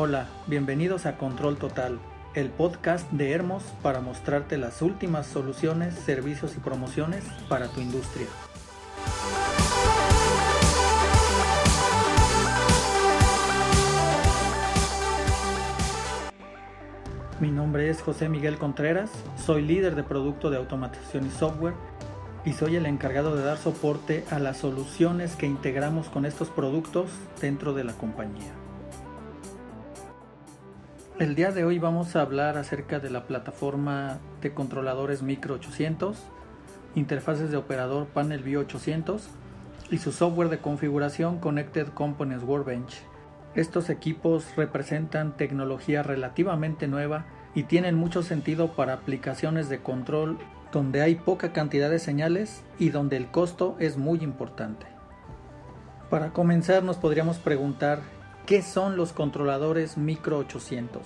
Hola, bienvenidos a Control Total, el podcast de Hermos para mostrarte las últimas soluciones, servicios y promociones para tu industria. Mi nombre es José Miguel Contreras, soy líder de producto de automatización y software y soy el encargado de dar soporte a las soluciones que integramos con estos productos dentro de la compañía. El día de hoy vamos a hablar acerca de la plataforma de controladores Micro 800, interfaces de operador Panel View 800 y su software de configuración Connected Components Workbench. Estos equipos representan tecnología relativamente nueva y tienen mucho sentido para aplicaciones de control donde hay poca cantidad de señales y donde el costo es muy importante. Para comenzar nos podríamos preguntar ¿Qué son los controladores micro 800?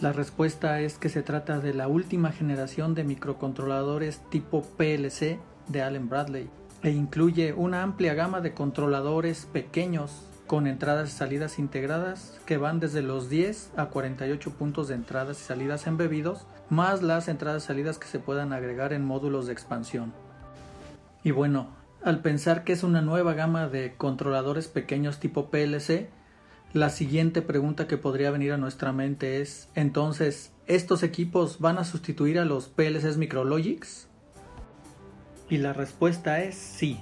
La respuesta es que se trata de la última generación de microcontroladores tipo PLC de Allen Bradley e incluye una amplia gama de controladores pequeños con entradas y salidas integradas que van desde los 10 a 48 puntos de entradas y salidas embebidos, más las entradas y salidas que se puedan agregar en módulos de expansión. Y bueno, al pensar que es una nueva gama de controladores pequeños tipo PLC, la siguiente pregunta que podría venir a nuestra mente es, entonces, ¿estos equipos van a sustituir a los PLCs Micrologics? Y la respuesta es sí.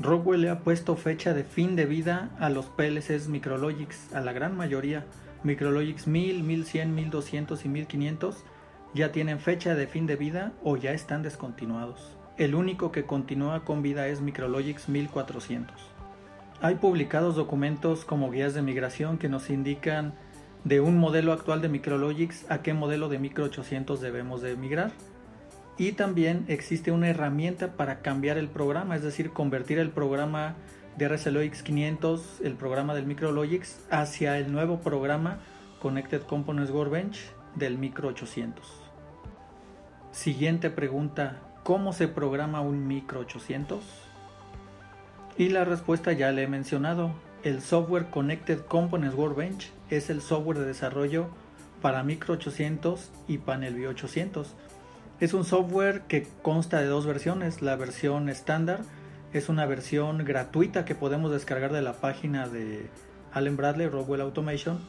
Rockwell le ha puesto fecha de fin de vida a los PLCs Micrologics, a la gran mayoría. Micrologics 1000, 1100, 1200 y 1500 ya tienen fecha de fin de vida o ya están descontinuados. El único que continúa con vida es Micrologics 1400. Hay publicados documentos como guías de migración que nos indican de un modelo actual de Micrologics a qué modelo de Micro 800 debemos de migrar. Y también existe una herramienta para cambiar el programa, es decir, convertir el programa de RSLOX 500, el programa del Micrologics, hacia el nuevo programa Connected Components Workbench del Micro 800. Siguiente pregunta, ¿Cómo se programa un micro 800? Y la respuesta ya le he mencionado. El software Connected Components Workbench es el software de desarrollo para micro 800 y Panel View 800. Es un software que consta de dos versiones. La versión estándar es una versión gratuita que podemos descargar de la página de Allen Bradley, Rockwell Automation.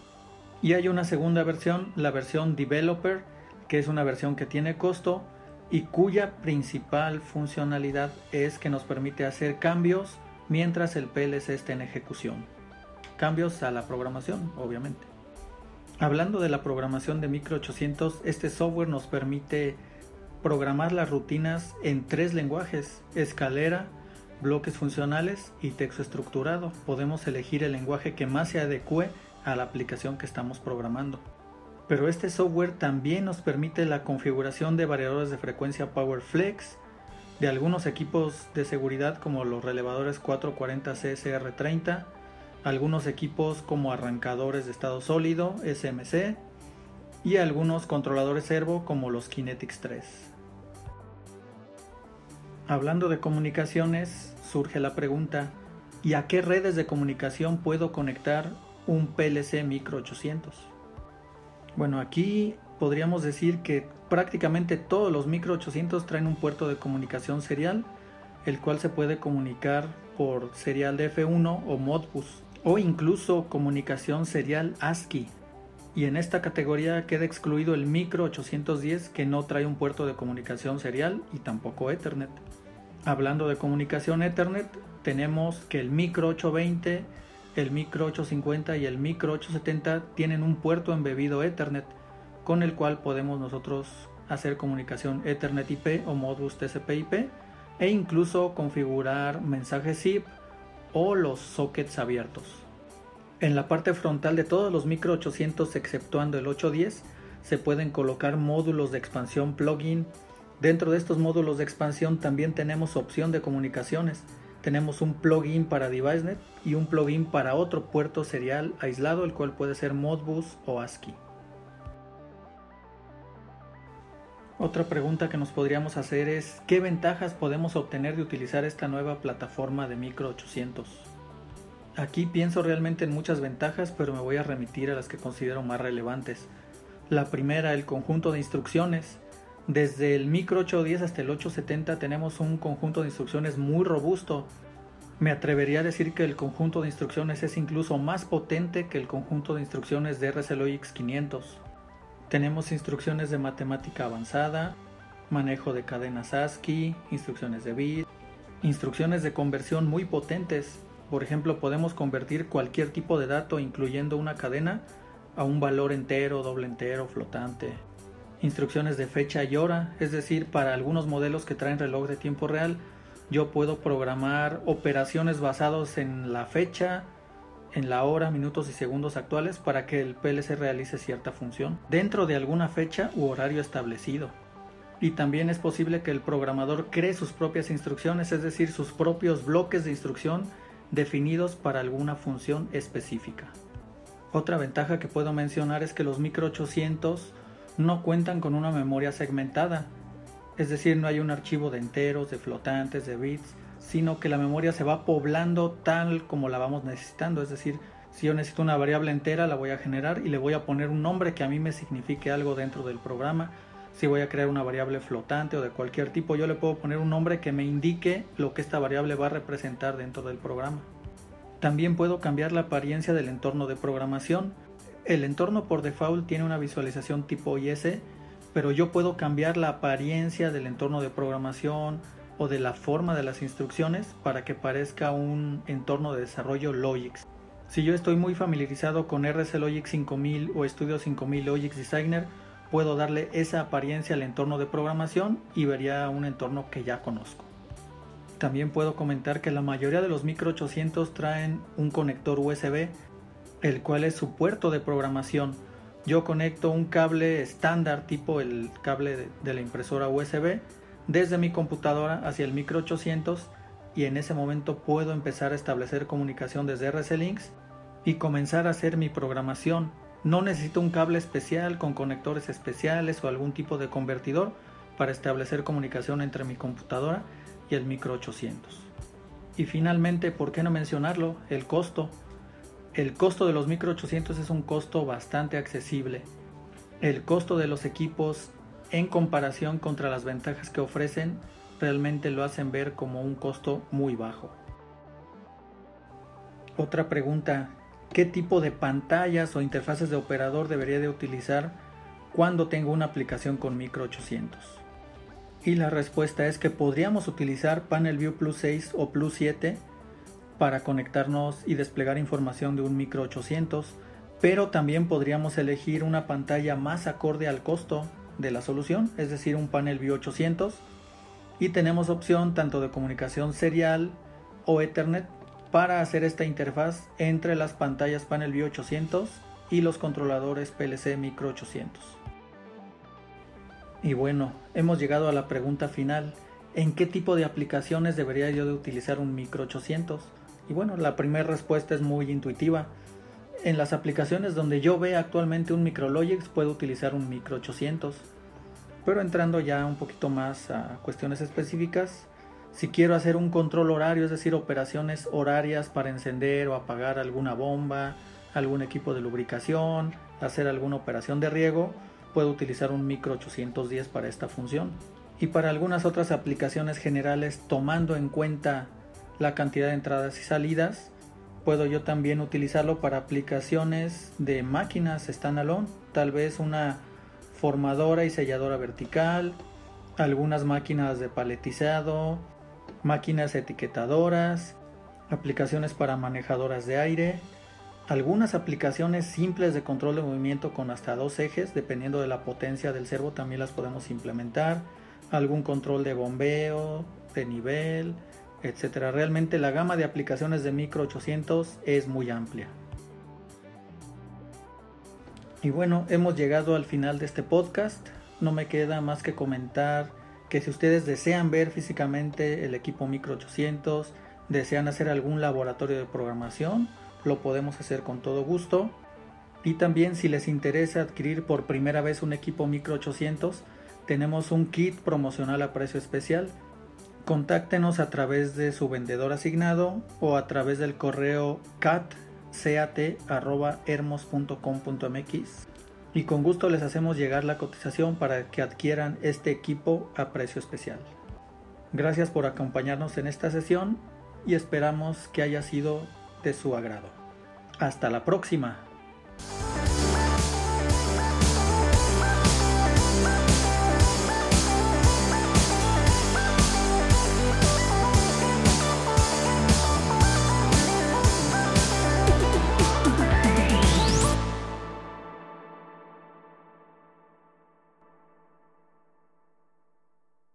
Y hay una segunda versión, la versión Developer, que es una versión que tiene costo y cuya principal funcionalidad es que nos permite hacer cambios mientras el PLC está en ejecución. Cambios a la programación, obviamente. Hablando de la programación de Micro 800, este software nos permite programar las rutinas en tres lenguajes, escalera, bloques funcionales y texto estructurado. Podemos elegir el lenguaje que más se adecue a la aplicación que estamos programando pero este software también nos permite la configuración de variadores de frecuencia PowerFlex, de algunos equipos de seguridad como los relevadores 440 CSR30, algunos equipos como arrancadores de estado sólido SMC y algunos controladores servo como los Kinetics 3. Hablando de comunicaciones, surge la pregunta, ¿y a qué redes de comunicación puedo conectar un PLC Micro 800? Bueno, aquí podríamos decir que prácticamente todos los micro 800 traen un puerto de comunicación serial, el cual se puede comunicar por serial de F1 o Modbus, o incluso comunicación serial ASCII. Y en esta categoría queda excluido el micro 810 que no trae un puerto de comunicación serial y tampoco Ethernet. Hablando de comunicación Ethernet, tenemos que el micro 820 el micro 850 y el micro 870 tienen un puerto embebido Ethernet con el cual podemos nosotros hacer comunicación Ethernet IP o Modbus TCP/IP e incluso configurar mensajes zip o los sockets abiertos. En la parte frontal de todos los micro 800 exceptuando el 810 se pueden colocar módulos de expansión plugin. Dentro de estos módulos de expansión también tenemos opción de comunicaciones tenemos un plugin para DeviceNet y un plugin para otro puerto serial aislado, el cual puede ser Modbus o ASCII. Otra pregunta que nos podríamos hacer es ¿qué ventajas podemos obtener de utilizar esta nueva plataforma de Micro 800? Aquí pienso realmente en muchas ventajas, pero me voy a remitir a las que considero más relevantes. La primera, el conjunto de instrucciones. Desde el micro 810 hasta el 870 tenemos un conjunto de instrucciones muy robusto. Me atrevería a decir que el conjunto de instrucciones es incluso más potente que el conjunto de instrucciones de RSLOX 500. Tenemos instrucciones de matemática avanzada, manejo de cadenas ASCII, instrucciones de bit, instrucciones de conversión muy potentes por ejemplo, podemos convertir cualquier tipo de dato, incluyendo una cadena, a un valor entero, doble entero, flotante. Instrucciones de fecha y hora, es decir, para algunos modelos que traen reloj de tiempo real, yo puedo programar operaciones basadas en la fecha, en la hora, minutos y segundos actuales para que el PLC realice cierta función dentro de alguna fecha u horario establecido. Y también es posible que el programador cree sus propias instrucciones, es decir, sus propios bloques de instrucción definidos para alguna función específica. Otra ventaja que puedo mencionar es que los micro 800 no cuentan con una memoria segmentada, es decir, no hay un archivo de enteros, de flotantes, de bits, sino que la memoria se va poblando tal como la vamos necesitando, es decir, si yo necesito una variable entera la voy a generar y le voy a poner un nombre que a mí me signifique algo dentro del programa si voy a crear una variable flotante o de cualquier tipo, yo le puedo poner un nombre que me indique lo que esta variable va a representar dentro del programa. También puedo cambiar la apariencia del entorno de programación. El entorno por default tiene una visualización tipo IS, pero yo puedo cambiar la apariencia del entorno de programación o de la forma de las instrucciones para que parezca un entorno de desarrollo Logix. Si yo estoy muy familiarizado con RC Logix 5000 o Studio 5000 Logix Designer, puedo darle esa apariencia al entorno de programación y vería un entorno que ya conozco. También puedo comentar que la mayoría de los micro 800 traen un conector USB, el cual es su puerto de programación. Yo conecto un cable estándar tipo el cable de, la impresora USB desde mi computadora hacia el micro 800 y en ese momento puedo empezar a establecer comunicación desde RC Links y comenzar a hacer mi programación no necesito un cable especial con conectores especiales o algún tipo de convertidor para establecer comunicación entre mi computadora y el micro 800. Y finalmente, ¿por qué no mencionarlo? El costo. El costo de los micro 800 es un costo bastante accesible. El costo de los equipos en comparación contra las ventajas que ofrecen realmente lo hacen ver como un costo muy bajo. Otra pregunta qué tipo de pantallas o interfaces de operador debería de utilizar cuando tengo una aplicación con micro 800. Y la respuesta es que podríamos utilizar Panel View Plus 6 o Plus 7 para conectarnos y desplegar información de un micro 800, pero también podríamos elegir una pantalla más acorde al costo de la solución, es decir, un Panel View 800 y tenemos opción tanto de comunicación serial o Ethernet para hacer esta interfaz entre las pantallas Panel View 800 y los controladores PLC Micro 800. Y bueno, hemos llegado a la pregunta final. ¿En qué tipo de aplicaciones debería yo de utilizar un Micro 800? Y bueno, la primera respuesta es muy intuitiva. En las aplicaciones donde yo veo actualmente un MicroLogix puedo utilizar un Micro 800. Pero entrando ya un poquito más a cuestiones específicas, si quiero hacer un control horario, es decir, operaciones horarias para encender o apagar alguna bomba, algún equipo de lubricación, hacer alguna operación de riego, puedo utilizar un micro 810 para esta función. Y para algunas otras aplicaciones generales, tomando en cuenta la cantidad de entradas y salidas, puedo yo también utilizarlo para aplicaciones de máquinas standalone, tal vez una formadora y selladora vertical, algunas máquinas de paletizado, máquinas etiquetadoras, aplicaciones para manejadoras de aire, algunas aplicaciones simples de control de movimiento con hasta dos ejes, dependiendo de la potencia del servo también las podemos implementar, algún control de bombeo, de nivel, etcétera. Realmente la gama de aplicaciones de micro 800 es muy amplia. Y bueno, hemos llegado al final de este podcast. No me queda más que comentar que si ustedes desean ver físicamente el equipo Micro 800, desean hacer algún laboratorio de programación, lo podemos hacer con todo gusto. Y también si les interesa adquirir por primera vez un equipo Micro 800, tenemos un kit promocional a precio especial Contáctenos a través de su vendedor asignado o a través del correo cat.hermos.com.mx y con gusto les hacemos llegar la cotización para que adquieran este equipo a precio especial. Gracias por acompañarnos en esta sesión y esperamos que haya sido de su agrado. Hasta la próxima.